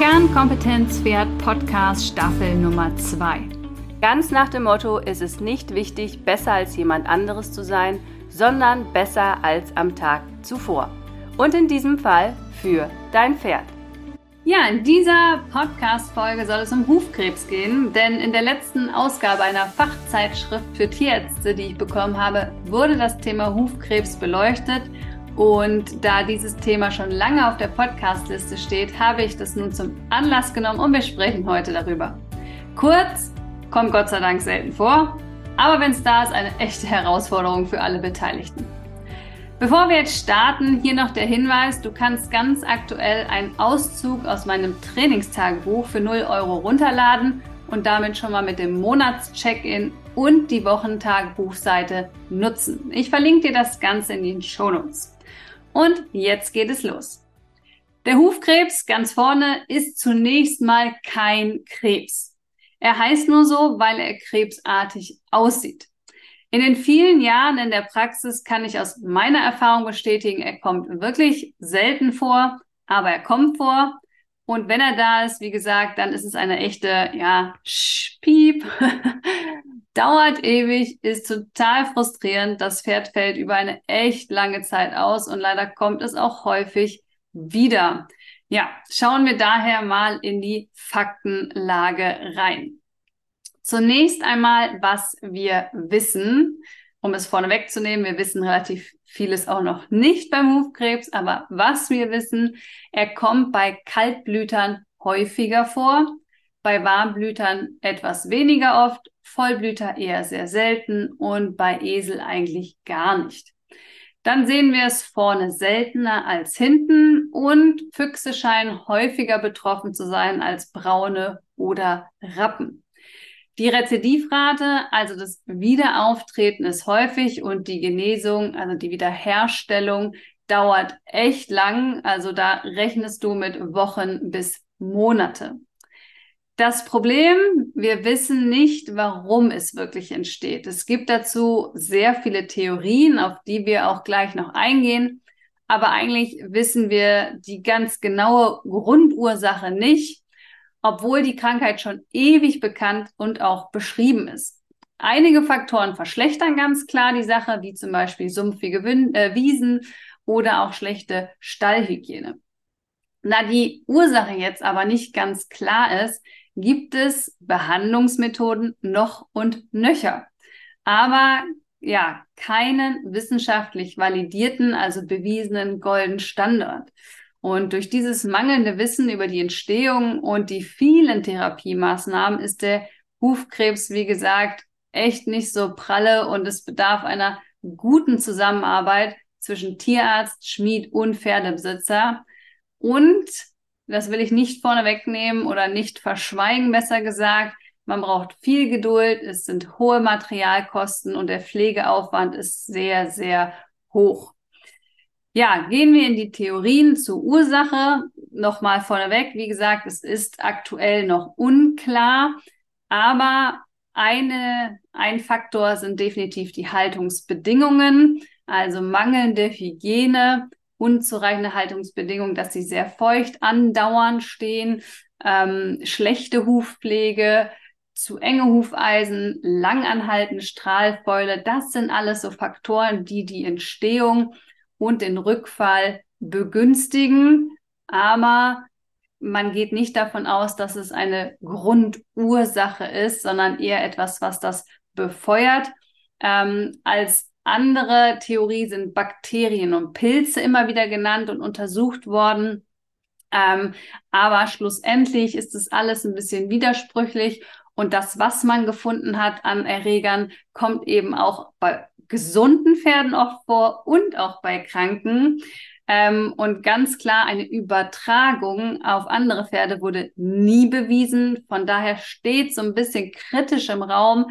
Kernkompetenz Pferd Podcast Staffel Nummer 2. Ganz nach dem Motto, ist es nicht wichtig, besser als jemand anderes zu sein, sondern besser als am Tag zuvor. Und in diesem Fall für dein Pferd. Ja, in dieser Podcast-Folge soll es um Hufkrebs gehen, denn in der letzten Ausgabe einer Fachzeitschrift für Tierärzte, die ich bekommen habe, wurde das Thema Hufkrebs beleuchtet. Und da dieses Thema schon lange auf der Podcast-Liste steht, habe ich das nun zum Anlass genommen und wir sprechen heute darüber. Kurz, kommt Gott sei Dank selten vor, aber wenn es da ist, eine echte Herausforderung für alle Beteiligten. Bevor wir jetzt starten, hier noch der Hinweis, du kannst ganz aktuell einen Auszug aus meinem Trainingstagebuch für 0 Euro runterladen und damit schon mal mit dem Monatscheck-in und die Wochentagebuchseite nutzen. Ich verlinke dir das Ganze in den Shownotes. Und jetzt geht es los. Der Hufkrebs ganz vorne ist zunächst mal kein Krebs. Er heißt nur so, weil er krebsartig aussieht. In den vielen Jahren in der Praxis kann ich aus meiner Erfahrung bestätigen, er kommt wirklich selten vor, aber er kommt vor. Und wenn er da ist, wie gesagt, dann ist es eine echte, ja, Piep. Dauert ewig, ist total frustrierend. Das Pferd fällt über eine echt lange Zeit aus und leider kommt es auch häufig wieder. Ja, schauen wir daher mal in die Faktenlage rein. Zunächst einmal, was wir wissen, um es vorneweg zu nehmen. Wir wissen relativ vieles auch noch nicht beim Hufkrebs, aber was wir wissen, er kommt bei Kaltblütern häufiger vor, bei Warmblütern etwas weniger oft, Vollblüter eher sehr selten und bei Esel eigentlich gar nicht. Dann sehen wir es vorne seltener als hinten und Füchse scheinen häufiger betroffen zu sein als Braune oder Rappen. Die Rezidivrate, also das Wiederauftreten ist häufig und die Genesung, also die Wiederherstellung dauert echt lang. Also da rechnest du mit Wochen bis Monate. Das Problem, wir wissen nicht, warum es wirklich entsteht. Es gibt dazu sehr viele Theorien, auf die wir auch gleich noch eingehen. Aber eigentlich wissen wir die ganz genaue Grundursache nicht obwohl die Krankheit schon ewig bekannt und auch beschrieben ist. Einige Faktoren verschlechtern ganz klar die Sache, wie zum Beispiel sumpfige Win äh, Wiesen oder auch schlechte Stallhygiene. Da die Ursache jetzt aber nicht ganz klar ist, gibt es Behandlungsmethoden noch und nöcher. Aber ja, keinen wissenschaftlich validierten, also bewiesenen Golden Standard. Und durch dieses mangelnde Wissen über die Entstehung und die vielen Therapiemaßnahmen ist der Hufkrebs, wie gesagt, echt nicht so pralle und es bedarf einer guten Zusammenarbeit zwischen Tierarzt, Schmied und Pferdebesitzer. Und, das will ich nicht vorne wegnehmen oder nicht verschweigen, besser gesagt, man braucht viel Geduld, es sind hohe Materialkosten und der Pflegeaufwand ist sehr, sehr hoch. Ja, gehen wir in die Theorien zur Ursache. Nochmal vorneweg, wie gesagt, es ist aktuell noch unklar, aber eine, ein Faktor sind definitiv die Haltungsbedingungen, also mangelnde Hygiene, unzureichende Haltungsbedingungen, dass sie sehr feucht andauernd stehen, ähm, schlechte Hufpflege, zu enge Hufeisen, langanhaltende Strahlfäule, das sind alles so Faktoren, die die Entstehung und den Rückfall begünstigen. Aber man geht nicht davon aus, dass es eine Grundursache ist, sondern eher etwas, was das befeuert. Ähm, als andere Theorie sind Bakterien und Pilze immer wieder genannt und untersucht worden. Ähm, aber schlussendlich ist es alles ein bisschen widersprüchlich und das, was man gefunden hat an Erregern, kommt eben auch bei gesunden Pferden oft vor und auch bei Kranken. Ähm, und ganz klar, eine Übertragung auf andere Pferde wurde nie bewiesen. Von daher steht so ein bisschen kritisch im Raum.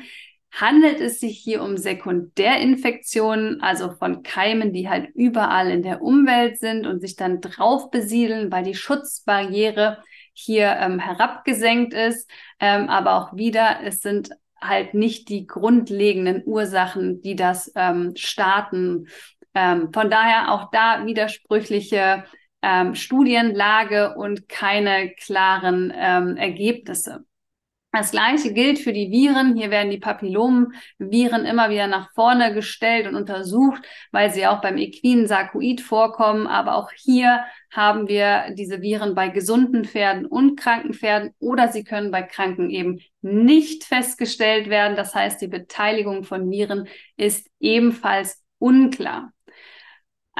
Handelt es sich hier um Sekundärinfektionen, also von Keimen, die halt überall in der Umwelt sind und sich dann drauf besiedeln, weil die Schutzbarriere hier ähm, herabgesenkt ist. Ähm, aber auch wieder, es sind halt nicht die grundlegenden Ursachen, die das ähm, starten. Ähm, von daher auch da widersprüchliche ähm, Studienlage und keine klaren ähm, Ergebnisse. Das gleiche gilt für die Viren. Hier werden die Papillomviren immer wieder nach vorne gestellt und untersucht, weil sie auch beim equinen Sarkoid vorkommen. Aber auch hier haben wir diese Viren bei gesunden Pferden und kranken Pferden oder sie können bei Kranken eben nicht festgestellt werden. Das heißt, die Beteiligung von Viren ist ebenfalls unklar.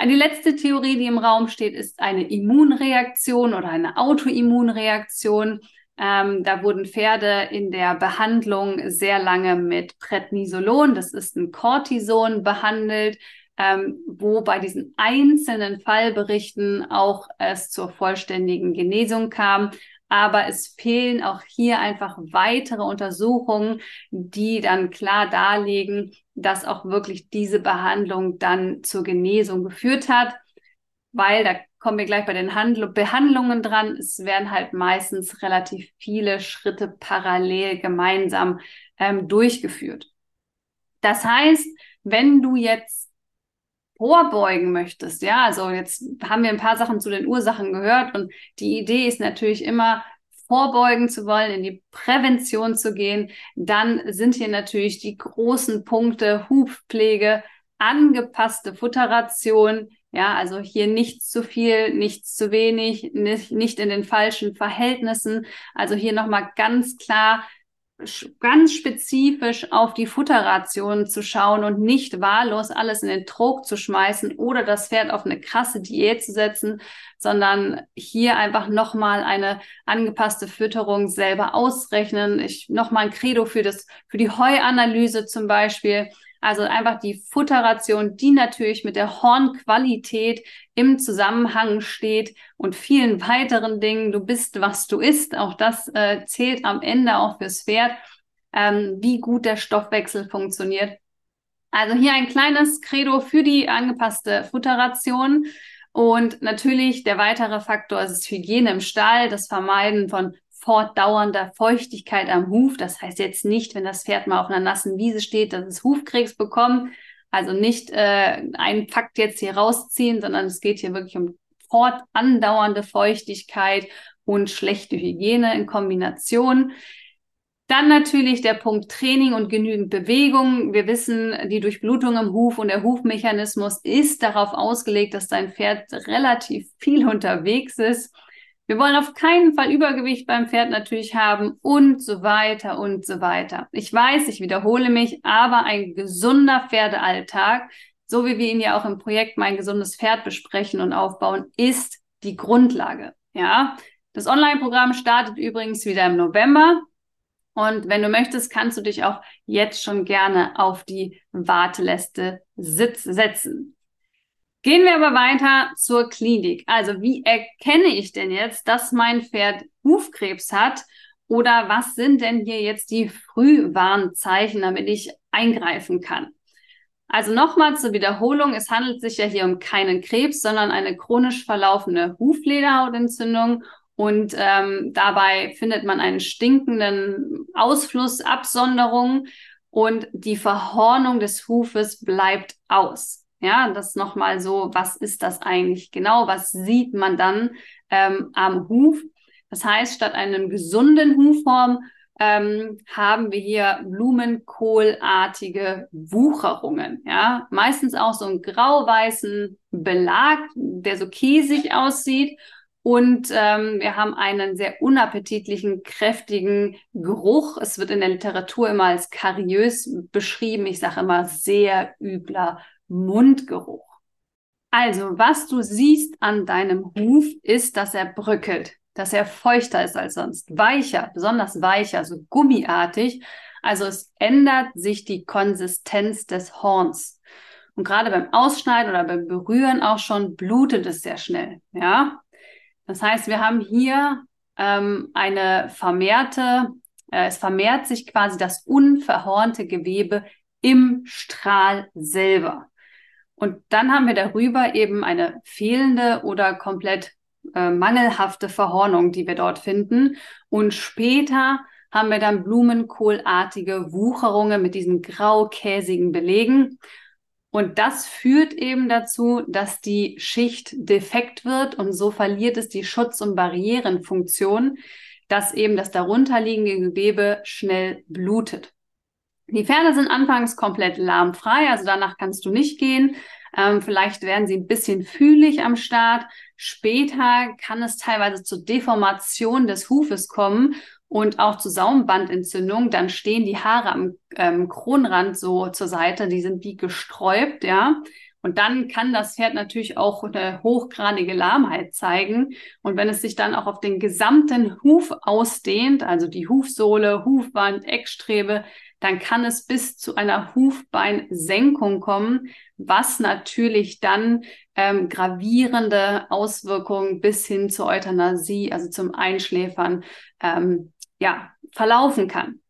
Die letzte Theorie, die im Raum steht, ist eine Immunreaktion oder eine Autoimmunreaktion. Ähm, da wurden Pferde in der Behandlung sehr lange mit Prednisolon, das ist ein Cortison, behandelt, ähm, wo bei diesen einzelnen Fallberichten auch es zur vollständigen Genesung kam. Aber es fehlen auch hier einfach weitere Untersuchungen, die dann klar darlegen, dass auch wirklich diese Behandlung dann zur Genesung geführt hat, weil da kommen wir gleich bei den Handl Behandlungen dran. Es werden halt meistens relativ viele Schritte parallel gemeinsam ähm, durchgeführt. Das heißt, wenn du jetzt vorbeugen möchtest, ja, also jetzt haben wir ein paar Sachen zu den Ursachen gehört und die Idee ist natürlich immer, vorbeugen zu wollen, in die Prävention zu gehen, dann sind hier natürlich die großen Punkte Hufpflege, angepasste Futteration, ja, also hier nichts zu viel, nichts zu wenig, nicht, nicht in den falschen Verhältnissen. Also hier nochmal ganz klar, ganz spezifisch auf die Futterration zu schauen und nicht wahllos alles in den Trog zu schmeißen oder das Pferd auf eine krasse Diät zu setzen, sondern hier einfach nochmal eine angepasste Fütterung selber ausrechnen. Ich nochmal ein Credo für das, für die Heuanalyse zum Beispiel also einfach die Futterration, die natürlich mit der Hornqualität im Zusammenhang steht und vielen weiteren Dingen. Du bist, was du isst. Auch das äh, zählt am Ende auch fürs Pferd, ähm, wie gut der Stoffwechsel funktioniert. Also hier ein kleines Credo für die angepasste Futterration. Und natürlich der weitere Faktor ist Hygiene im Stall, das Vermeiden von fortdauernder Feuchtigkeit am Huf. Das heißt jetzt nicht, wenn das Pferd mal auf einer nassen Wiese steht, dass es Hufkrebs bekommt. Also nicht äh, einen Fakt jetzt hier rausziehen, sondern es geht hier wirklich um fortandauernde Feuchtigkeit und schlechte Hygiene in Kombination. Dann natürlich der Punkt Training und genügend Bewegung. Wir wissen, die Durchblutung im Huf und der Hufmechanismus ist darauf ausgelegt, dass dein Pferd relativ viel unterwegs ist. Wir wollen auf keinen Fall Übergewicht beim Pferd natürlich haben und so weiter und so weiter. Ich weiß, ich wiederhole mich, aber ein gesunder Pferdealltag, so wie wir ihn ja auch im Projekt Mein gesundes Pferd besprechen und aufbauen, ist die Grundlage. Ja, das Online-Programm startet übrigens wieder im November. Und wenn du möchtest, kannst du dich auch jetzt schon gerne auf die Warteliste setzen. Gehen wir aber weiter zur Klinik. Also wie erkenne ich denn jetzt, dass mein Pferd Hufkrebs hat? Oder was sind denn hier jetzt die Frühwarnzeichen, damit ich eingreifen kann? Also nochmal zur Wiederholung, es handelt sich ja hier um keinen Krebs, sondern eine chronisch verlaufende Huflederhautentzündung und ähm, dabei findet man einen stinkenden Ausfluss, Absonderung und die Verhornung des Hufes bleibt aus. Ja, das nochmal so, was ist das eigentlich genau? Was sieht man dann ähm, am Huf? Das heißt, statt einem gesunden Hufform ähm, haben wir hier blumenkohlartige Wucherungen. Ja, meistens auch so einen grau-weißen Belag, der so käsig aussieht. Und ähm, wir haben einen sehr unappetitlichen, kräftigen Geruch. Es wird in der Literatur immer als kariös beschrieben. Ich sage immer sehr übler Mundgeruch. Also, was du siehst an deinem Huf, ist, dass er bröckelt, dass er feuchter ist als sonst, weicher, besonders weicher, so gummiartig. Also es ändert sich die Konsistenz des Horns. Und gerade beim Ausschneiden oder beim Berühren auch schon blutet es sehr schnell. Ja, das heißt, wir haben hier ähm, eine vermehrte, äh, es vermehrt sich quasi das unverhornte Gewebe im Strahl selber. Und dann haben wir darüber eben eine fehlende oder komplett äh, mangelhafte Verhornung, die wir dort finden. Und später haben wir dann blumenkohlartige Wucherungen mit diesen graukäsigen Belegen. Und das führt eben dazu, dass die Schicht defekt wird und so verliert es die Schutz- und Barrierenfunktion, dass eben das darunterliegende Gewebe schnell blutet. Die Pferde sind anfangs komplett lahmfrei, also danach kannst du nicht gehen. Ähm, vielleicht werden sie ein bisschen fühlig am Start. Später kann es teilweise zur Deformation des Hufes kommen und auch zu Saumbandentzündung. Dann stehen die Haare am ähm, Kronrand so zur Seite, die sind wie gesträubt, ja. Und dann kann das Pferd natürlich auch eine hochgradige Lahmheit zeigen. Und wenn es sich dann auch auf den gesamten Huf ausdehnt, also die Hufsohle, Hufband, Eckstrebe, dann kann es bis zu einer Hufbeinsenkung kommen, was natürlich dann ähm, gravierende Auswirkungen bis hin zur Euthanasie, also zum Einschläfern, ähm, ja, verlaufen kann.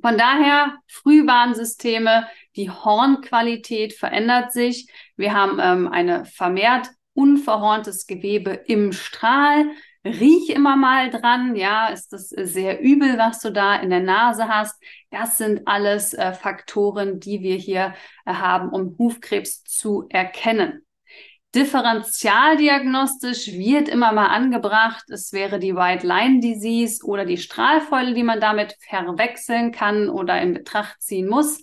Von daher Frühwarnsysteme, die Hornqualität verändert sich. Wir haben ähm, eine vermehrt unverhorntes Gewebe im Strahl. Riech immer mal dran, ja, ist das sehr übel, was du da in der Nase hast. Das sind alles äh, Faktoren, die wir hier äh, haben, um Hufkrebs zu erkennen. Differentialdiagnostisch wird immer mal angebracht, es wäre die White Line Disease oder die Strahlfäule, die man damit verwechseln kann oder in Betracht ziehen muss.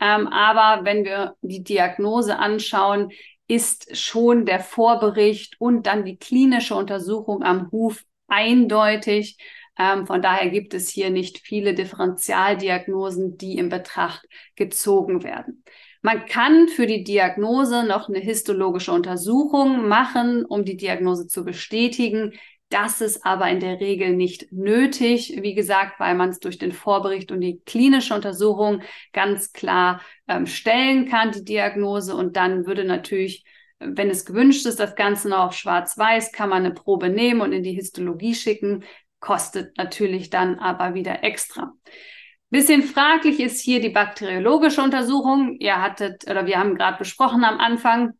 Ähm, aber wenn wir die Diagnose anschauen, ist schon der Vorbericht und dann die klinische Untersuchung am Huf eindeutig. Ähm, von daher gibt es hier nicht viele Differentialdiagnosen, die in Betracht gezogen werden. Man kann für die Diagnose noch eine histologische Untersuchung machen, um die Diagnose zu bestätigen. Das ist aber in der Regel nicht nötig, wie gesagt, weil man es durch den Vorbericht und die klinische Untersuchung ganz klar ähm, stellen kann, die Diagnose. Und dann würde natürlich, wenn es gewünscht ist, das Ganze noch auf Schwarz-Weiß, kann man eine Probe nehmen und in die Histologie schicken, kostet natürlich dann aber wieder extra. Bisschen fraglich ist hier die bakteriologische Untersuchung. Ihr hattet, oder wir haben gerade besprochen am Anfang,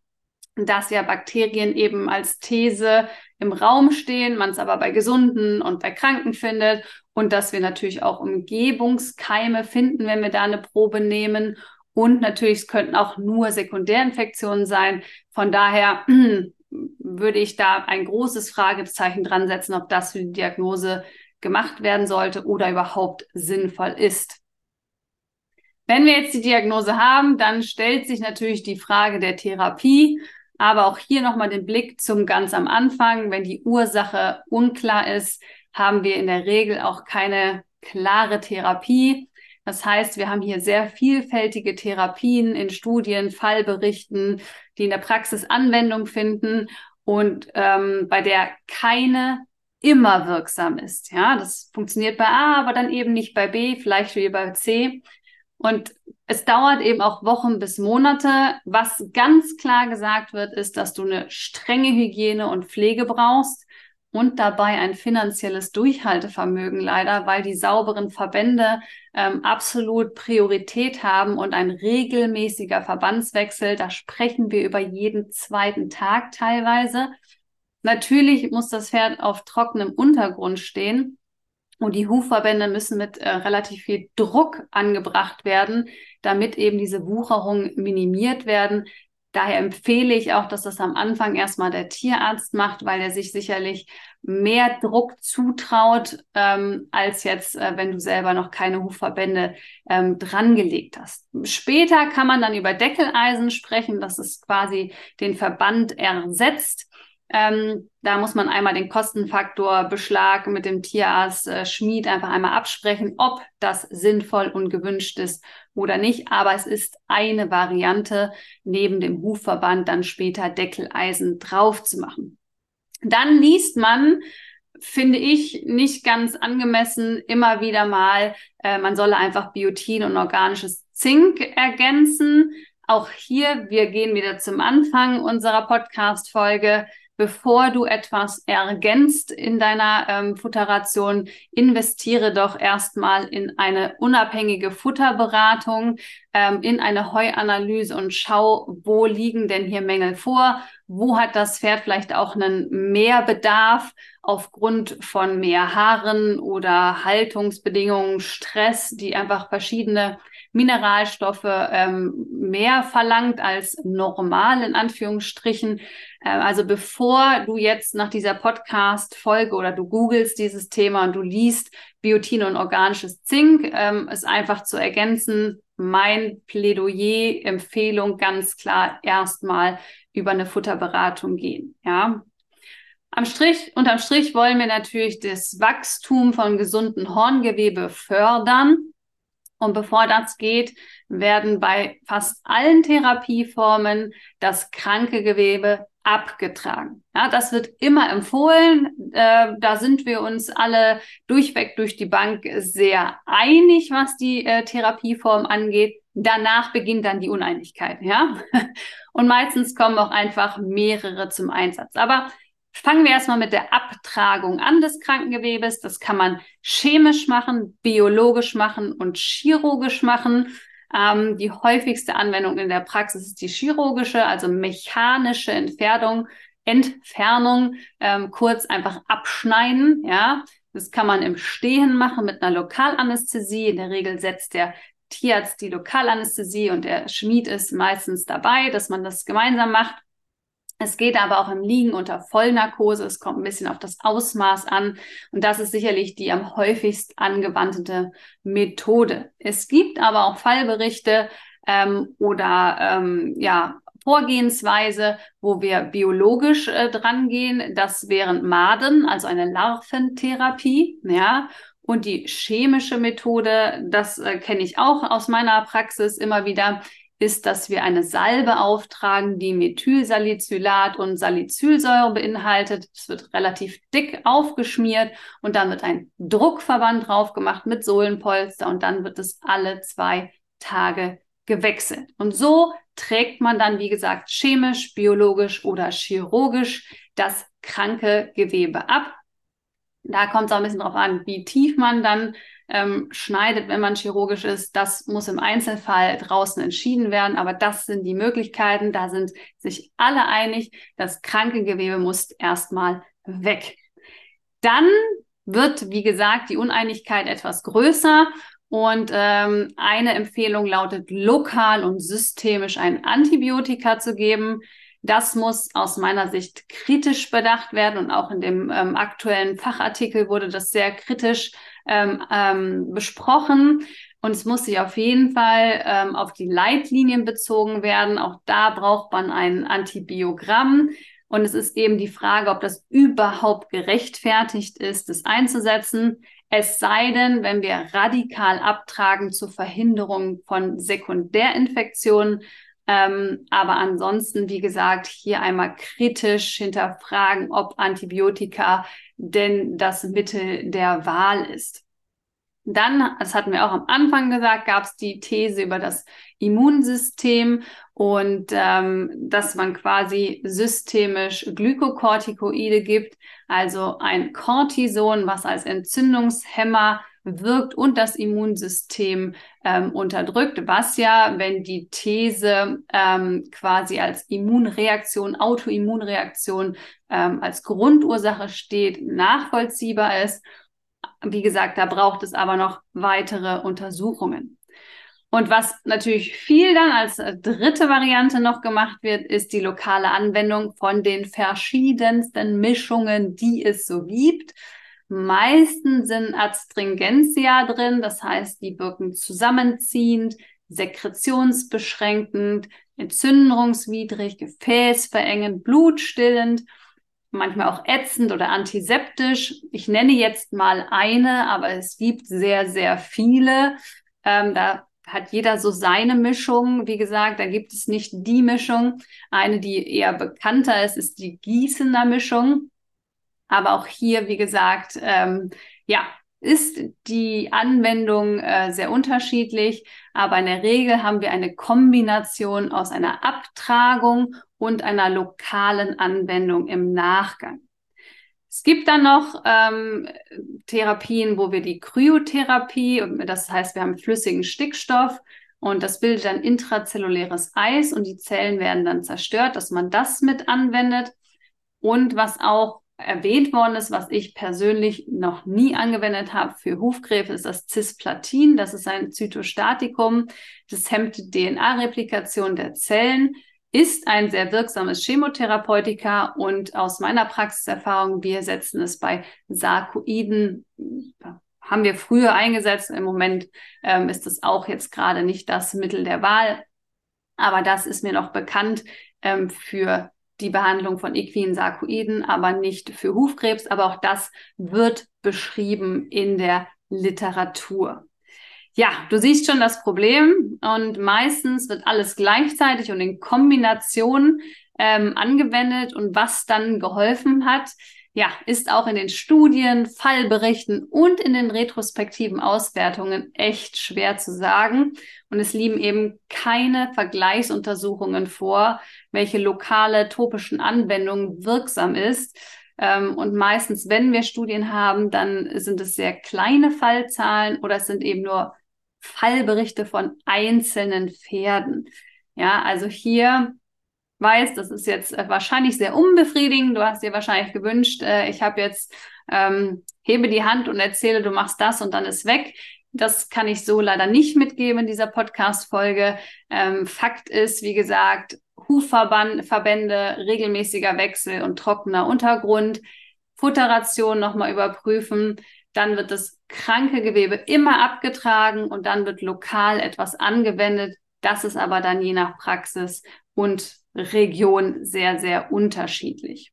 dass ja Bakterien eben als These im Raum stehen, man es aber bei Gesunden und bei Kranken findet und dass wir natürlich auch Umgebungskeime finden, wenn wir da eine Probe nehmen. Und natürlich, es könnten auch nur Sekundärinfektionen sein. Von daher würde ich da ein großes Fragezeichen dran setzen, ob das für die Diagnose gemacht werden sollte oder überhaupt sinnvoll ist. Wenn wir jetzt die Diagnose haben, dann stellt sich natürlich die Frage der Therapie, aber auch hier nochmal den Blick zum ganz am Anfang. Wenn die Ursache unklar ist, haben wir in der Regel auch keine klare Therapie. Das heißt, wir haben hier sehr vielfältige Therapien in Studien, Fallberichten, die in der Praxis Anwendung finden und ähm, bei der keine immer wirksam ist. Ja, das funktioniert bei A, aber dann eben nicht bei B, vielleicht wie bei C. Und es dauert eben auch Wochen bis Monate. Was ganz klar gesagt wird, ist, dass du eine strenge Hygiene und Pflege brauchst und dabei ein finanzielles Durchhaltevermögen leider, weil die sauberen Verbände ähm, absolut Priorität haben und ein regelmäßiger Verbandswechsel, da sprechen wir über jeden zweiten Tag teilweise, Natürlich muss das Pferd auf trockenem Untergrund stehen und die Hufverbände müssen mit äh, relativ viel Druck angebracht werden, damit eben diese Wucherungen minimiert werden. Daher empfehle ich auch, dass das am Anfang erstmal der Tierarzt macht, weil er sich sicherlich mehr Druck zutraut, ähm, als jetzt, äh, wenn du selber noch keine Hufverbände ähm, drangelegt hast. Später kann man dann über Deckeleisen sprechen, das ist quasi den Verband ersetzt. Ähm, da muss man einmal den Kostenfaktor Beschlag mit dem Tierarzt äh, Schmied einfach einmal absprechen, ob das sinnvoll und gewünscht ist oder nicht. Aber es ist eine Variante, neben dem Hufverband dann später Deckeleisen drauf zu machen. Dann liest man, finde ich, nicht ganz angemessen immer wieder mal, äh, man solle einfach Biotin und organisches Zink ergänzen. Auch hier, wir gehen wieder zum Anfang unserer Podcast-Folge bevor du etwas ergänzt in deiner ähm, Futteration, investiere doch erstmal in eine unabhängige Futterberatung, ähm, in eine Heuanalyse und schau, wo liegen denn hier Mängel vor? Wo hat das Pferd vielleicht auch einen Mehrbedarf aufgrund von mehr Haaren oder Haltungsbedingungen, Stress, die einfach verschiedene Mineralstoffe ähm, mehr verlangt als normal in Anführungsstrichen. Äh, also bevor du jetzt nach dieser Podcast-Folge oder du googelst dieses Thema und du liest Biotin und organisches Zink, ähm, ist einfach zu ergänzen, mein Plädoyer, Empfehlung ganz klar erstmal über eine Futterberatung gehen. Ja, am Strich, unterm Strich wollen wir natürlich das Wachstum von gesunden Horngewebe fördern. Und bevor das geht, werden bei fast allen Therapieformen das kranke Gewebe abgetragen. Ja, das wird immer empfohlen. Äh, da sind wir uns alle durchweg durch die Bank sehr einig, was die äh, Therapieform angeht. Danach beginnt dann die Uneinigkeit, ja. Und meistens kommen auch einfach mehrere zum Einsatz. Aber Fangen wir erstmal mit der Abtragung an des Krankengewebes. Das kann man chemisch machen, biologisch machen und chirurgisch machen. Ähm, die häufigste Anwendung in der Praxis ist die chirurgische, also mechanische Entfernung, Entfernung, ähm, kurz einfach abschneiden. Ja, das kann man im Stehen machen mit einer Lokalanästhesie. In der Regel setzt der Tierarzt die Lokalanästhesie und der Schmied ist meistens dabei, dass man das gemeinsam macht. Es geht aber auch im Liegen unter Vollnarkose. Es kommt ein bisschen auf das Ausmaß an. Und das ist sicherlich die am häufigst angewandte Methode. Es gibt aber auch Fallberichte ähm, oder ähm, ja, Vorgehensweise, wo wir biologisch äh, drangehen. Das wären Maden, also eine Larventherapie. Ja, und die chemische Methode, das äh, kenne ich auch aus meiner Praxis immer wieder, ist, dass wir eine Salbe auftragen, die Methylsalicylat und Salicylsäure beinhaltet. Es wird relativ dick aufgeschmiert und dann wird ein Druckverband drauf gemacht mit Sohlenpolster und dann wird es alle zwei Tage gewechselt. Und so trägt man dann, wie gesagt, chemisch, biologisch oder chirurgisch das kranke Gewebe ab. Da kommt es auch ein bisschen drauf an, wie tief man dann ähm, schneidet, wenn man chirurgisch ist. Das muss im Einzelfall draußen entschieden werden. Aber das sind die Möglichkeiten. Da sind sich alle einig. Das kranke Gewebe muss erstmal weg. Dann wird, wie gesagt, die Uneinigkeit etwas größer. Und ähm, eine Empfehlung lautet, lokal und systemisch ein Antibiotika zu geben. Das muss aus meiner Sicht kritisch bedacht werden und auch in dem ähm, aktuellen Fachartikel wurde das sehr kritisch ähm, ähm, besprochen. Und es muss sich auf jeden Fall ähm, auf die Leitlinien bezogen werden. Auch da braucht man ein Antibiogramm. Und es ist eben die Frage, ob das überhaupt gerechtfertigt ist, das einzusetzen. Es sei denn, wenn wir radikal abtragen zur Verhinderung von Sekundärinfektionen. Ähm, aber ansonsten, wie gesagt, hier einmal kritisch hinterfragen, ob Antibiotika denn das Mittel der Wahl ist. Dann, das hatten wir auch am Anfang gesagt, gab es die These über das Immunsystem und ähm, dass man quasi systemisch Glykokortikoide gibt, also ein Cortison, was als Entzündungshemmer wirkt und das Immunsystem ähm, unterdrückt, was ja, wenn die These ähm, quasi als Immunreaktion, Autoimmunreaktion ähm, als Grundursache steht, nachvollziehbar ist. Wie gesagt, da braucht es aber noch weitere Untersuchungen. Und was natürlich viel dann als dritte Variante noch gemacht wird, ist die lokale Anwendung von den verschiedensten Mischungen, die es so gibt. Meistens sind Astringentia drin, das heißt, die wirken zusammenziehend, sekretionsbeschränkend, entzündungswidrig, gefäßverengend, blutstillend, manchmal auch ätzend oder antiseptisch. Ich nenne jetzt mal eine, aber es gibt sehr, sehr viele. Ähm, da hat jeder so seine Mischung. Wie gesagt, da gibt es nicht die Mischung. Eine, die eher bekannter ist, ist die Gießener Mischung. Aber auch hier, wie gesagt, ähm, ja, ist die Anwendung äh, sehr unterschiedlich, aber in der Regel haben wir eine Kombination aus einer Abtragung und einer lokalen Anwendung im Nachgang. Es gibt dann noch ähm, Therapien, wo wir die Kryotherapie, das heißt, wir haben flüssigen Stickstoff und das bildet dann intrazelluläres Eis und die Zellen werden dann zerstört, dass man das mit anwendet. Und was auch erwähnt worden ist, was ich persönlich noch nie angewendet habe für Hufkrebs, ist das Cisplatin. Das ist ein Zytostatikum. Das hemmt DNA-Replikation der Zellen, ist ein sehr wirksames Chemotherapeutika und aus meiner Praxiserfahrung, wir setzen es bei Sarkoiden, haben wir früher eingesetzt. Im Moment ähm, ist es auch jetzt gerade nicht das Mittel der Wahl, aber das ist mir noch bekannt ähm, für die Behandlung von equinen Sarkoiden, aber nicht für Hufkrebs. Aber auch das wird beschrieben in der Literatur. Ja, du siehst schon das Problem und meistens wird alles gleichzeitig und in Kombination ähm, angewendet und was dann geholfen hat, ja, ist auch in den Studien, Fallberichten und in den retrospektiven Auswertungen echt schwer zu sagen. Und es liegen eben keine Vergleichsuntersuchungen vor, welche lokale topischen Anwendung wirksam ist. Ähm, und meistens, wenn wir Studien haben, dann sind es sehr kleine Fallzahlen oder es sind eben nur Fallberichte von einzelnen Pferden. Ja, also hier weiß, das ist jetzt äh, wahrscheinlich sehr unbefriedigend. Du hast dir wahrscheinlich gewünscht, äh, ich habe jetzt ähm, hebe die Hand und erzähle, du machst das und dann ist weg. Das kann ich so leider nicht mitgeben in dieser Podcast-Folge. Ähm, Fakt ist, wie gesagt, Hufverbände, regelmäßiger Wechsel und trockener Untergrund, Futteration nochmal überprüfen. Dann wird das kranke Gewebe immer abgetragen und dann wird lokal etwas angewendet. Das ist aber dann je nach Praxis und Region sehr, sehr unterschiedlich.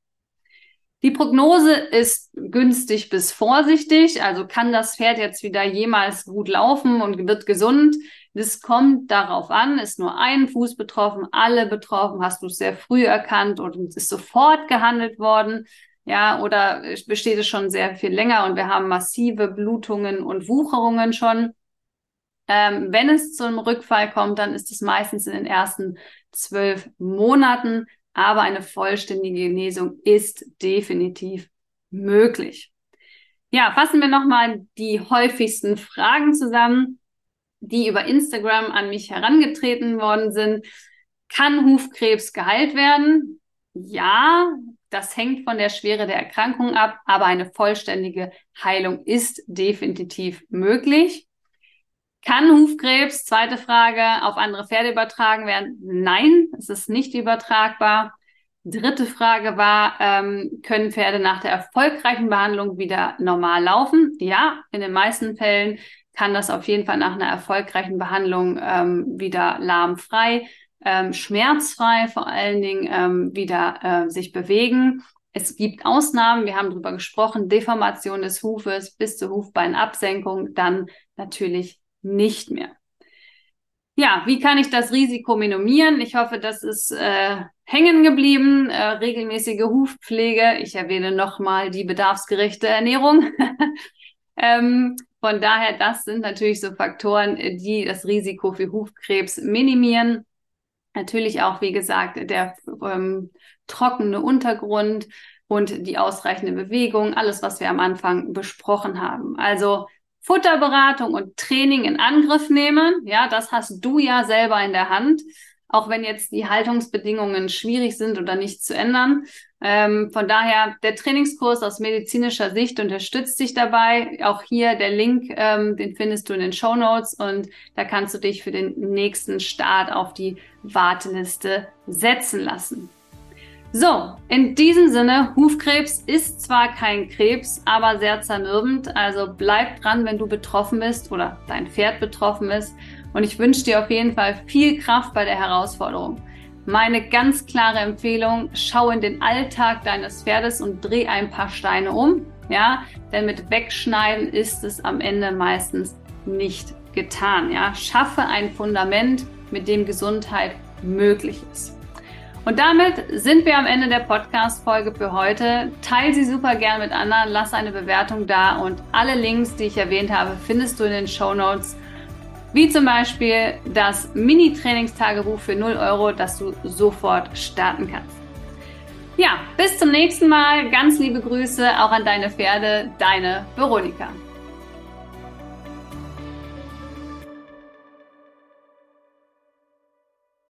Die Prognose ist günstig bis vorsichtig, also kann das Pferd jetzt wieder jemals gut laufen und wird gesund. Das kommt darauf an, ist nur ein Fuß betroffen, alle betroffen, hast du es sehr früh erkannt und ist sofort gehandelt worden. Ja, oder besteht es schon sehr viel länger und wir haben massive Blutungen und Wucherungen schon. Ähm, wenn es zum Rückfall kommt, dann ist es meistens in den ersten zwölf Monaten, aber eine vollständige Genesung ist definitiv möglich. Ja, fassen wir nochmal die häufigsten Fragen zusammen, die über Instagram an mich herangetreten worden sind. Kann Hufkrebs geheilt werden? Ja, das hängt von der Schwere der Erkrankung ab, aber eine vollständige Heilung ist definitiv möglich. Kann Hufkrebs, zweite Frage, auf andere Pferde übertragen werden? Nein, es ist nicht übertragbar. Dritte Frage war, ähm, können Pferde nach der erfolgreichen Behandlung wieder normal laufen? Ja, in den meisten Fällen kann das auf jeden Fall nach einer erfolgreichen Behandlung ähm, wieder lahmfrei, ähm, schmerzfrei vor allen Dingen ähm, wieder äh, sich bewegen. Es gibt Ausnahmen, wir haben darüber gesprochen, Deformation des Hufes bis zur Hufbeinabsenkung, dann natürlich nicht mehr. Ja, wie kann ich das Risiko minimieren? Ich hoffe, das ist äh, hängen geblieben. Äh, regelmäßige Hufpflege. Ich erwähne nochmal die bedarfsgerechte Ernährung. ähm, von daher, das sind natürlich so Faktoren, die das Risiko für Hufkrebs minimieren. Natürlich auch, wie gesagt, der ähm, trockene Untergrund und die ausreichende Bewegung, alles, was wir am Anfang besprochen haben. Also Futterberatung und Training in Angriff nehmen. Ja, das hast du ja selber in der Hand, auch wenn jetzt die Haltungsbedingungen schwierig sind oder nicht zu ändern. Ähm, von daher, der Trainingskurs aus medizinischer Sicht unterstützt dich dabei. Auch hier der Link, ähm, den findest du in den Show Notes und da kannst du dich für den nächsten Start auf die Warteliste setzen lassen. So, in diesem Sinne, Hufkrebs ist zwar kein Krebs, aber sehr zermürbend. Also bleib dran, wenn du betroffen bist oder dein Pferd betroffen ist. Und ich wünsche dir auf jeden Fall viel Kraft bei der Herausforderung. Meine ganz klare Empfehlung, schau in den Alltag deines Pferdes und dreh ein paar Steine um. Ja, denn mit Wegschneiden ist es am Ende meistens nicht getan. Ja, schaffe ein Fundament, mit dem Gesundheit möglich ist. Und damit sind wir am Ende der Podcast-Folge für heute. Teil sie super gern mit anderen, lass eine Bewertung da und alle Links, die ich erwähnt habe, findest du in den Show Notes. Wie zum Beispiel das Mini-Trainingstagebuch für 0 Euro, das du sofort starten kannst. Ja, bis zum nächsten Mal. Ganz liebe Grüße auch an deine Pferde, deine Veronika.